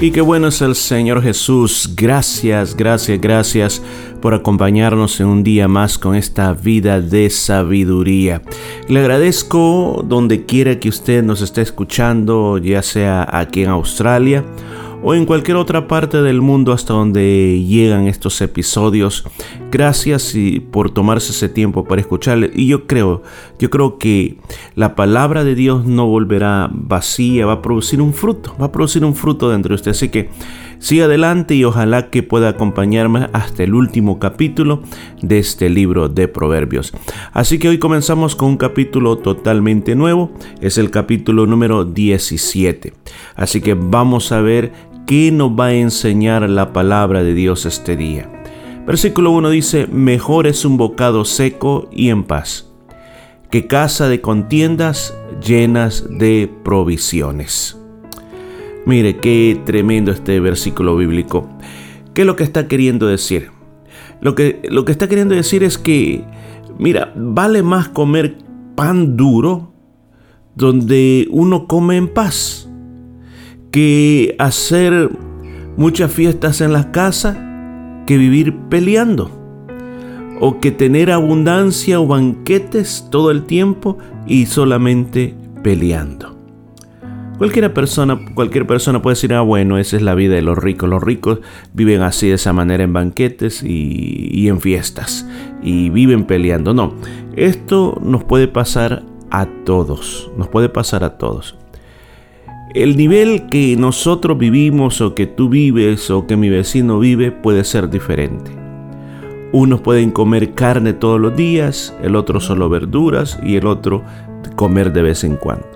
Y qué bueno es el Señor Jesús. Gracias, gracias, gracias por acompañarnos en un día más con esta vida de sabiduría. Le agradezco donde quiera que usted nos esté escuchando, ya sea aquí en Australia o en cualquier otra parte del mundo hasta donde llegan estos episodios. Gracias por tomarse ese tiempo para escucharle. Y yo creo, yo creo que la palabra de Dios no volverá vacía, va a producir un fruto, va a producir un fruto dentro de usted. Así que siga adelante y ojalá que pueda acompañarme hasta el último capítulo de este libro de Proverbios. Así que hoy comenzamos con un capítulo totalmente nuevo, es el capítulo número 17. Así que vamos a ver qué nos va a enseñar la palabra de Dios este día. Versículo 1 dice, mejor es un bocado seco y en paz, que casa de contiendas llenas de provisiones. Mire, qué tremendo este versículo bíblico. ¿Qué es lo que está queriendo decir? Lo que, lo que está queriendo decir es que, mira, vale más comer pan duro donde uno come en paz que hacer muchas fiestas en la casa que vivir peleando. O que tener abundancia o banquetes todo el tiempo y solamente peleando. Cualquier persona, cualquier persona puede decir, ah, bueno, esa es la vida de los ricos. Los ricos viven así de esa manera en banquetes y, y en fiestas. Y viven peleando. No, esto nos puede pasar a todos. Nos puede pasar a todos. El nivel que nosotros vivimos o que tú vives o que mi vecino vive puede ser diferente. Unos pueden comer carne todos los días, el otro solo verduras y el otro comer de vez en cuando.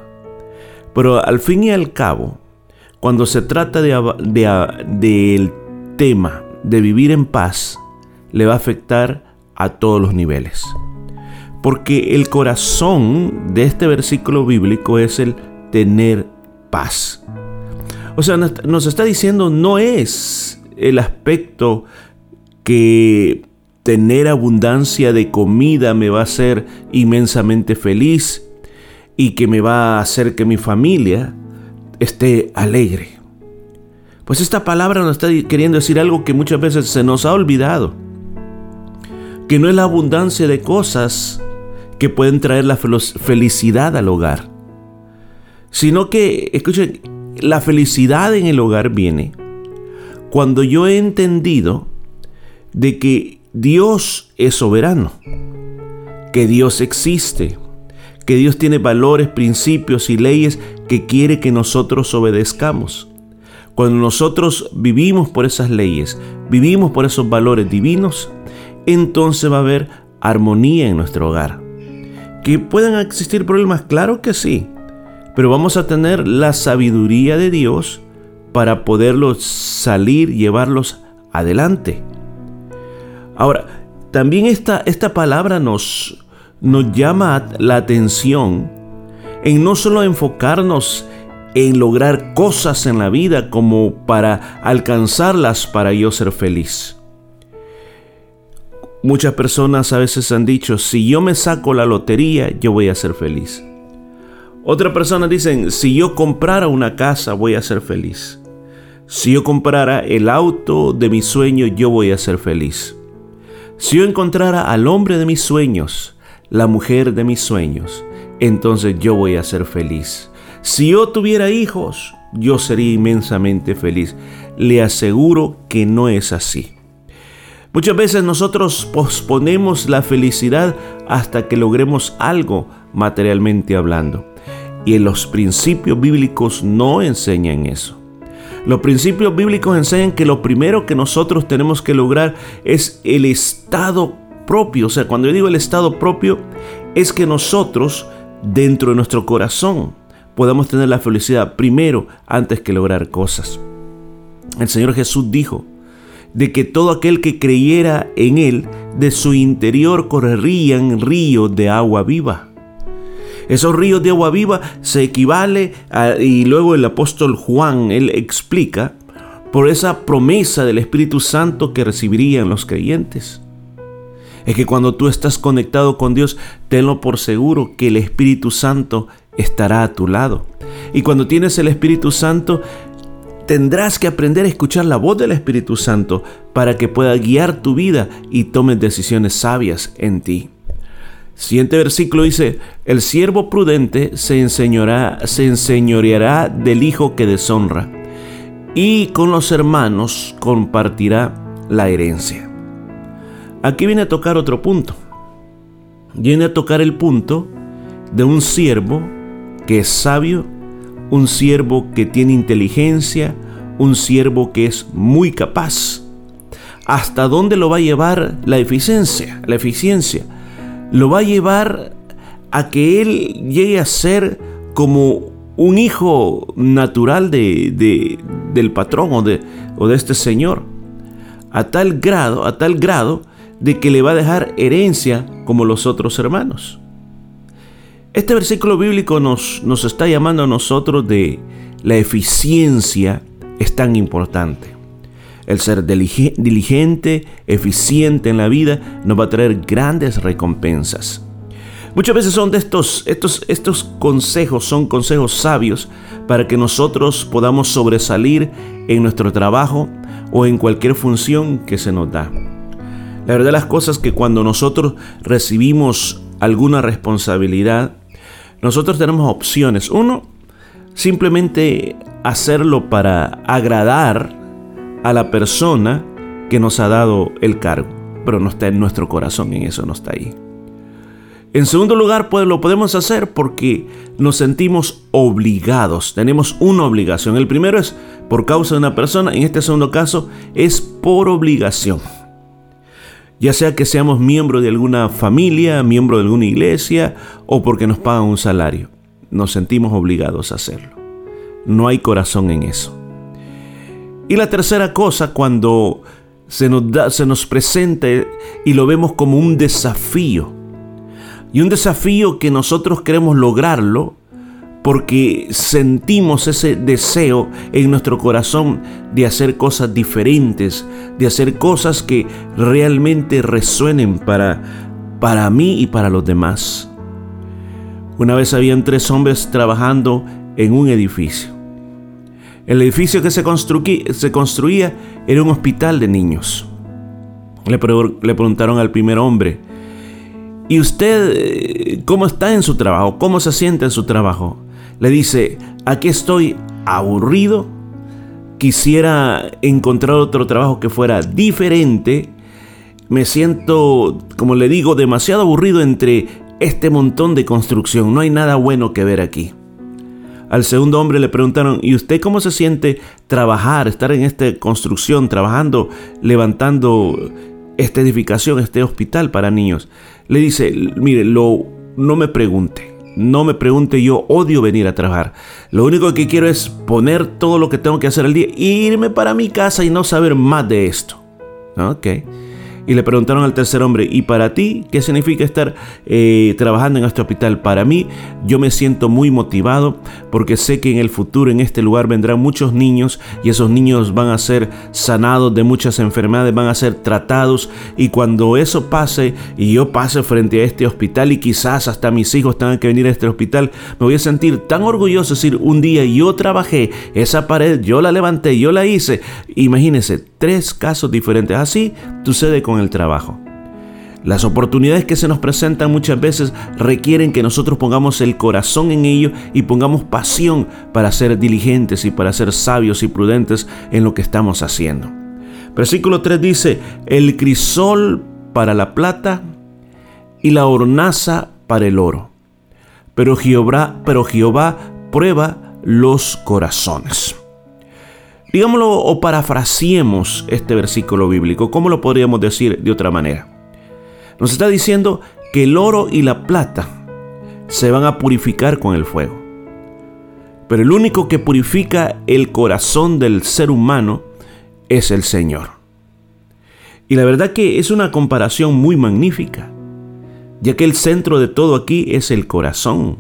Pero al fin y al cabo, cuando se trata del tema de vivir en paz, le va a afectar a todos los niveles. Porque el corazón de este versículo bíblico es el tener paz. O sea, nos está diciendo no es el aspecto que tener abundancia de comida me va a hacer inmensamente feliz y que me va a hacer que mi familia esté alegre. Pues esta palabra nos está queriendo decir algo que muchas veces se nos ha olvidado. Que no es la abundancia de cosas que pueden traer la felicidad al hogar sino que, escuchen, la felicidad en el hogar viene cuando yo he entendido de que Dios es soberano, que Dios existe, que Dios tiene valores, principios y leyes que quiere que nosotros obedezcamos. Cuando nosotros vivimos por esas leyes, vivimos por esos valores divinos, entonces va a haber armonía en nuestro hogar. ¿Que puedan existir problemas? Claro que sí pero vamos a tener la sabiduría de Dios para poderlos salir, llevarlos adelante. Ahora, también esta, esta palabra nos, nos llama la atención en no solo enfocarnos en lograr cosas en la vida como para alcanzarlas para yo ser feliz. Muchas personas a veces han dicho, si yo me saco la lotería, yo voy a ser feliz. Otra persona dicen, si yo comprara una casa voy a ser feliz. Si yo comprara el auto de mis sueños, yo voy a ser feliz. Si yo encontrara al hombre de mis sueños, la mujer de mis sueños, entonces yo voy a ser feliz. Si yo tuviera hijos, yo sería inmensamente feliz. Le aseguro que no es así. Muchas veces nosotros posponemos la felicidad hasta que logremos algo materialmente hablando. Y en los principios bíblicos no enseñan eso. Los principios bíblicos enseñan que lo primero que nosotros tenemos que lograr es el estado propio. O sea, cuando yo digo el estado propio, es que nosotros, dentro de nuestro corazón, podamos tener la felicidad primero antes que lograr cosas. El Señor Jesús dijo de que todo aquel que creyera en Él, de su interior correrían ríos de agua viva. Esos ríos de agua viva se equivale a, y luego el apóstol Juan, él explica, por esa promesa del Espíritu Santo que recibirían los creyentes. Es que cuando tú estás conectado con Dios, tenlo por seguro que el Espíritu Santo estará a tu lado. Y cuando tienes el Espíritu Santo, tendrás que aprender a escuchar la voz del Espíritu Santo para que pueda guiar tu vida y tomes decisiones sabias en ti. Siguiente versículo dice, el siervo prudente se, enseñará, se enseñoreará del hijo que deshonra y con los hermanos compartirá la herencia. Aquí viene a tocar otro punto. Viene a tocar el punto de un siervo que es sabio, un siervo que tiene inteligencia, un siervo que es muy capaz. ¿Hasta dónde lo va a llevar la eficiencia? La eficiencia lo va a llevar a que él llegue a ser como un hijo natural de, del patrón o de, o de este señor. A tal grado, a tal grado de que le va a dejar herencia como los otros hermanos. Este versículo bíblico nos, nos está llamando a nosotros de la eficiencia es tan importante. El ser diligente, eficiente en la vida nos va a traer grandes recompensas. Muchas veces son de estos, estos, estos consejos, son consejos sabios para que nosotros podamos sobresalir en nuestro trabajo o en cualquier función que se nos da. La verdad las cosas que cuando nosotros recibimos alguna responsabilidad, nosotros tenemos opciones. Uno, simplemente hacerlo para agradar a la persona que nos ha dado el cargo, pero no está en nuestro corazón, en eso no está ahí. En segundo lugar, pues lo podemos hacer porque nos sentimos obligados, tenemos una obligación. El primero es por causa de una persona, en este segundo caso es por obligación. Ya sea que seamos miembro de alguna familia, miembro de alguna iglesia o porque nos pagan un salario, nos sentimos obligados a hacerlo. No hay corazón en eso. Y la tercera cosa, cuando se nos, da, se nos presenta y lo vemos como un desafío, y un desafío que nosotros queremos lograrlo porque sentimos ese deseo en nuestro corazón de hacer cosas diferentes, de hacer cosas que realmente resuenen para, para mí y para los demás. Una vez habían tres hombres trabajando en un edificio. El edificio que se, se construía era un hospital de niños. Le, le preguntaron al primer hombre, ¿y usted eh, cómo está en su trabajo? ¿Cómo se siente en su trabajo? Le dice, aquí estoy aburrido, quisiera encontrar otro trabajo que fuera diferente, me siento, como le digo, demasiado aburrido entre este montón de construcción, no hay nada bueno que ver aquí. Al segundo hombre le preguntaron, ¿y usted cómo se siente trabajar, estar en esta construcción, trabajando, levantando esta edificación, este hospital para niños? Le dice, mire, lo, no me pregunte. No me pregunte, yo odio venir a trabajar. Lo único que quiero es poner todo lo que tengo que hacer al día, irme para mi casa y no saber más de esto. Ok. Y le preguntaron al tercer hombre, ¿y para ti qué significa estar eh, trabajando en este hospital? Para mí, yo me siento muy motivado porque sé que en el futuro en este lugar vendrán muchos niños y esos niños van a ser sanados de muchas enfermedades, van a ser tratados y cuando eso pase y yo pase frente a este hospital y quizás hasta mis hijos tengan que venir a este hospital, me voy a sentir tan orgulloso de decir, un día yo trabajé esa pared, yo la levanté, yo la hice. Imagínense, tres casos diferentes. Así sucede con el trabajo. Las oportunidades que se nos presentan muchas veces requieren que nosotros pongamos el corazón en ello y pongamos pasión para ser diligentes y para ser sabios y prudentes en lo que estamos haciendo. Versículo 3 dice, el crisol para la plata y la hornaza para el oro. Pero Jehová, pero Jehová prueba los corazones. Digámoslo o parafraseemos este versículo bíblico. ¿Cómo lo podríamos decir de otra manera? Nos está diciendo que el oro y la plata se van a purificar con el fuego. Pero el único que purifica el corazón del ser humano es el Señor. Y la verdad que es una comparación muy magnífica, ya que el centro de todo aquí es el corazón.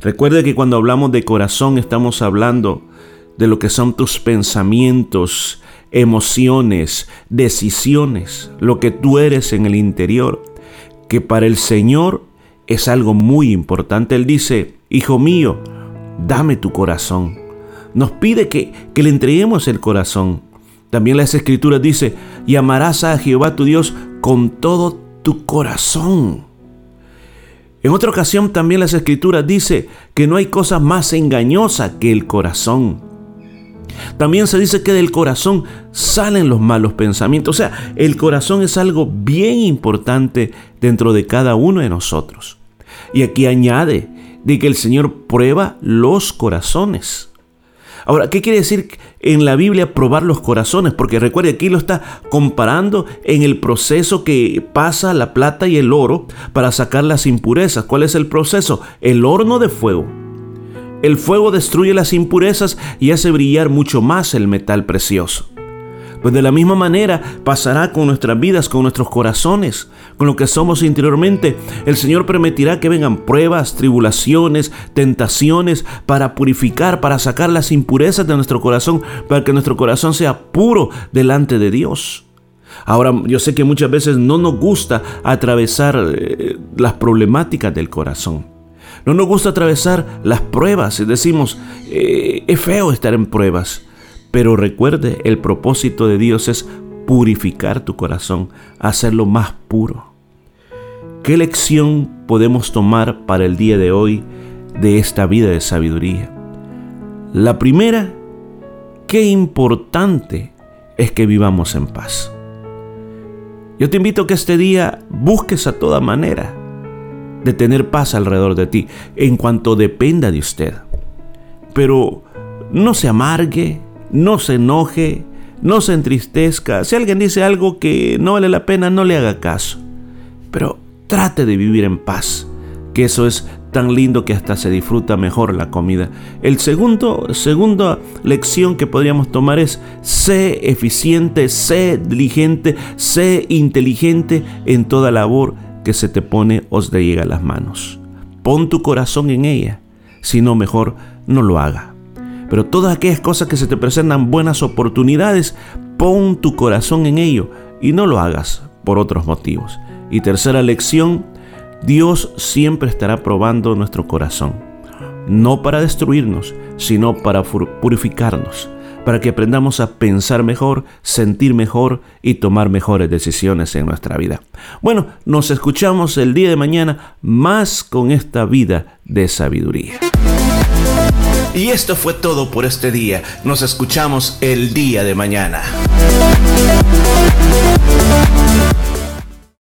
Recuerde que cuando hablamos de corazón estamos hablando de lo que son tus pensamientos, emociones, decisiones, lo que tú eres en el interior, que para el Señor es algo muy importante. Él dice, Hijo mío, dame tu corazón. Nos pide que, que le entreguemos el corazón. También las escrituras dice, y amarás a Jehová tu Dios con todo tu corazón. En otra ocasión también las escrituras dice que no hay cosa más engañosa que el corazón. También se dice que del corazón salen los malos pensamientos. O sea, el corazón es algo bien importante dentro de cada uno de nosotros. Y aquí añade de que el Señor prueba los corazones. Ahora, ¿qué quiere decir en la Biblia probar los corazones? Porque recuerde, aquí lo está comparando en el proceso que pasa la plata y el oro para sacar las impurezas. ¿Cuál es el proceso? El horno de fuego. El fuego destruye las impurezas y hace brillar mucho más el metal precioso. Pues de la misma manera pasará con nuestras vidas, con nuestros corazones, con lo que somos interiormente. El Señor permitirá que vengan pruebas, tribulaciones, tentaciones para purificar, para sacar las impurezas de nuestro corazón, para que nuestro corazón sea puro delante de Dios. Ahora, yo sé que muchas veces no nos gusta atravesar eh, las problemáticas del corazón. No nos gusta atravesar las pruebas. Decimos, eh, es feo estar en pruebas. Pero recuerde, el propósito de Dios es purificar tu corazón, hacerlo más puro. ¿Qué lección podemos tomar para el día de hoy de esta vida de sabiduría? La primera, qué importante es que vivamos en paz. Yo te invito a que este día busques a toda manera de tener paz alrededor de ti, en cuanto dependa de usted. Pero no se amargue, no se enoje, no se entristezca. Si alguien dice algo que no vale la pena, no le haga caso. Pero trate de vivir en paz, que eso es tan lindo que hasta se disfruta mejor la comida. El segundo, segunda lección que podríamos tomar es sé eficiente, sé diligente, sé inteligente en toda labor que se te pone o te llega a las manos. Pon tu corazón en ella, si no mejor no lo haga. Pero todas aquellas cosas que se te presentan buenas oportunidades, pon tu corazón en ello y no lo hagas por otros motivos. Y tercera lección, Dios siempre estará probando nuestro corazón, no para destruirnos, sino para purificarnos, para que aprendamos a pensar mejor, sentir mejor y tomar mejores decisiones en nuestra vida. Bueno, nos escuchamos el día de mañana más con esta vida de sabiduría. Y esto fue todo por este día. Nos escuchamos el día de mañana.